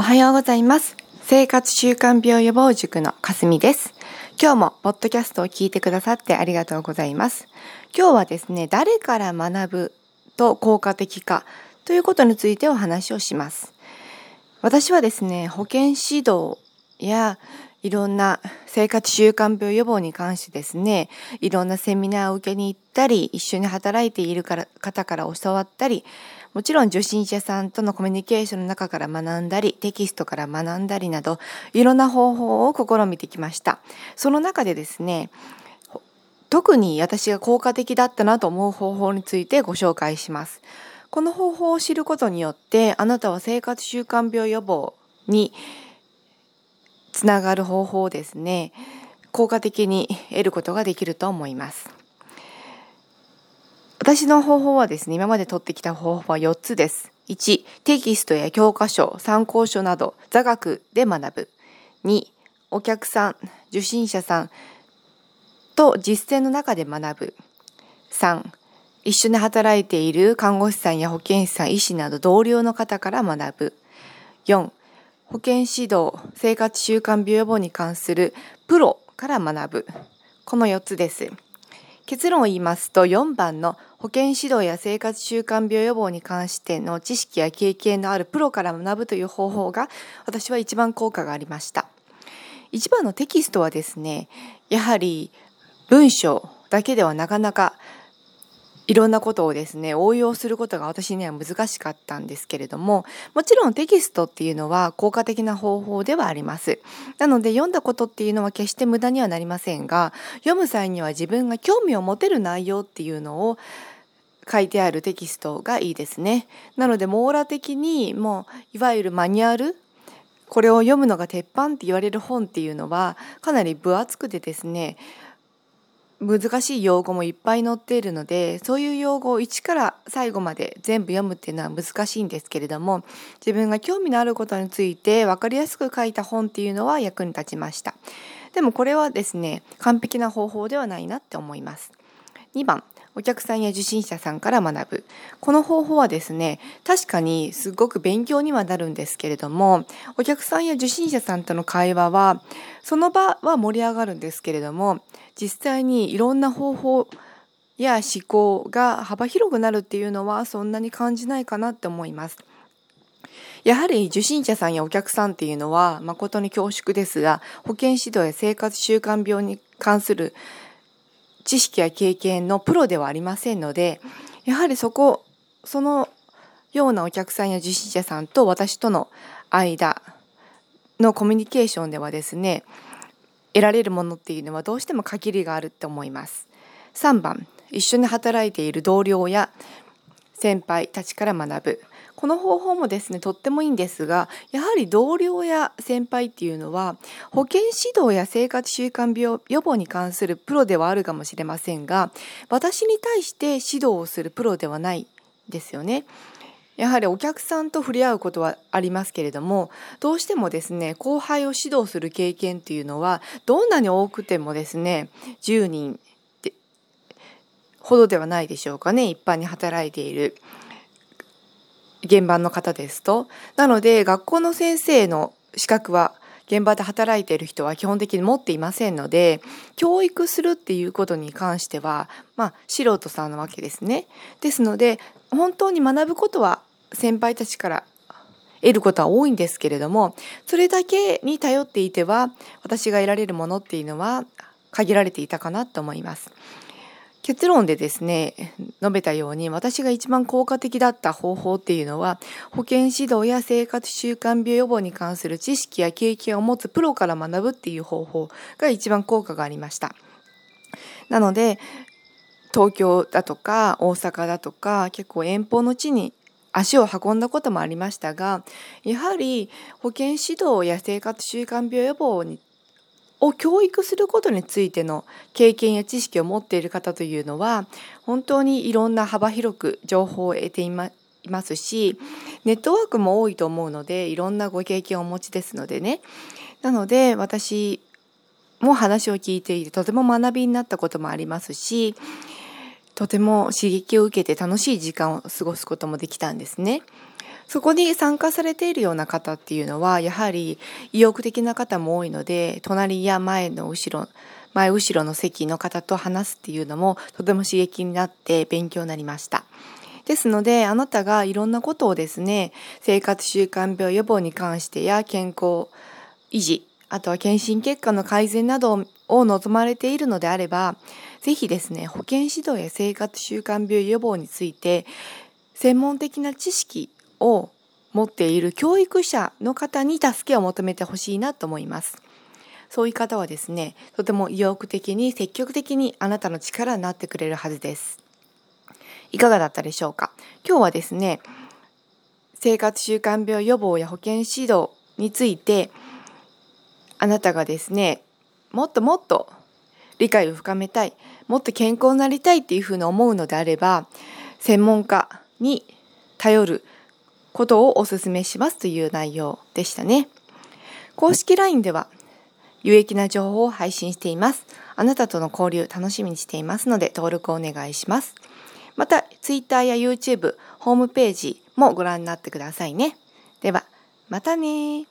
おはようございます。生活習慣病予防塾のかすみです。今日もポッドキャストを聞いてくださってありがとうございます。今日はですね、誰から学ぶと効果的かということについてお話をします。私はですね、保健指導やいろんな生活習慣病予防に関してですね、いろんなセミナーを受けに行ったり、一緒に働いているから方から教わったり、もちろん受診者さんとのコミュニケーションの中から学んだり、テキストから学んだりなど、いろんな方法を試みてきました。その中でですね、特に私が効果的だったなと思う方法についてご紹介します。この方法を知ることによって、あなたは生活習慣病予防につながる方法をですね、効果的に得ることができると思います。私の方法はですね、今まで取ってきた方法は4つです。1、テキストや教科書、参考書など座学で学ぶ。2、お客さん、受診者さんと実践の中で学ぶ。3、一緒に働いている看護師さんや保健師さん、医師など同僚の方から学ぶ。4、保健指導、生活習慣病予防に関するプロから学ぶ。この4つです。結論を言いますと4番の保健指導や生活習慣病予防に関しての知識や経験のあるプロから学ぶという方法が私は一番効果がありました。一番のテキストはですね、やはり文章だけではなかなかいろんなことをですね応用することが私には難しかったんですけれどももちろんテキストっていうのは効果的な方法ではあります。なので読んだことっていうのは決して無駄にはなりませんが読む際には自分が興味を持てる内容っていうのを書いてあるテキストがいいですね。なので網羅的にもういわゆるマニュアルこれを読むのが鉄板って言われる本っていうのはかなり分厚くてですね難しい用語もいっぱい載っているのでそういう用語を一から最後まで全部読むっていうのは難しいんですけれども自分が興味のあることについて分かりやすく書いた本っていうのは役に立ちました。でもこれはですね完璧な方法ではないなって思います。2番。お客さんや受診者さんから学ぶこの方法はですね確かにすごく勉強にはなるんですけれどもお客さんや受診者さんとの会話はその場は盛り上がるんですけれども実際にいろんな方法や思考が幅広くなるっていうのはそんなに感じないかなって思います。やはり受診者さんやお客さんっていうのは誠に恐縮ですが保健指導や生活習慣病に関する知識や経験のプロではありませんのでやはりそこそのようなお客さんや受診者さんと私との間のコミュニケーションではですね得られるものっていうのはどうしても限りがあるって思います。3番一緒に働いている同僚や先輩たちから学ぶこの方法もですねとってもいいんですがやはり同僚や先輩っていうのは保健指導や生活習慣病予防に関するプロではあるかもしれませんが私に対して指導をするプロではないですよね。やはりお客さんと触れ合うことはありますけれどもどうしてもですね後輩を指導する経験っていうのはどんなに多くてもですね10人ほどではないでしょうかね一般に働いている現場の方ですと。なので学校の先生の資格は現場で働いている人は基本的に持っていませんので教育するっていうことに関してはまあ素人さんなわけですね。ですので本当に学ぶことは先輩たちから得ることは多いんですけれどもそれだけに頼っていては私が得られるものっていうのは限られていたかなと思います。結論でですね述べたように私が一番効果的だった方法っていうのは保健指導や生活習慣病予防に関する知識や経験を持つプロから学ぶっていう方法が一番効果がありました。なので東京だとか大阪だとか結構遠方の地に足を運んだこともありましたがやはり保健指導や生活習慣病予防にを教育することについての経験や知識を持っている方というのは本当にいろんな幅広く情報を得ていますしネットワークも多いと思うのでいろんなご経験をお持ちですのでねなので私も話を聞いていてとても学びになったこともありますしとても刺激を受けて楽しい時間を過ごすこともできたんですね。そこに参加されているような方っていうのはやはり意欲的な方も多いので隣や前の後ろ前後ろの席の方と話すっていうのもとても刺激になって勉強になりました。ですのであなたがいろんなことをですね生活習慣病予防に関してや健康維持あとは検診結果の改善などを望まれているのであれば是非ですね保健指導や生活習慣病予防について専門的な知識を持っている教育者の方に助けを求めてほしいなと思います。そういう方はですね、とても意欲的に積極的にあなたの力になってくれるはずです。いかがだったでしょうか？今日はですね、生活習慣病予防や保健指導について、あなたがですね、もっともっと理解を深めたい、もっと健康になりたいっていうふうに思うのであれば、専門家に頼ることをお勧めしますという内容でしたね。公式 LINE では有益な情報を配信しています。あなたとの交流楽しみにしていますので登録をお願いします。また Twitter や YouTube、ホームページもご覧になってくださいね。では、またね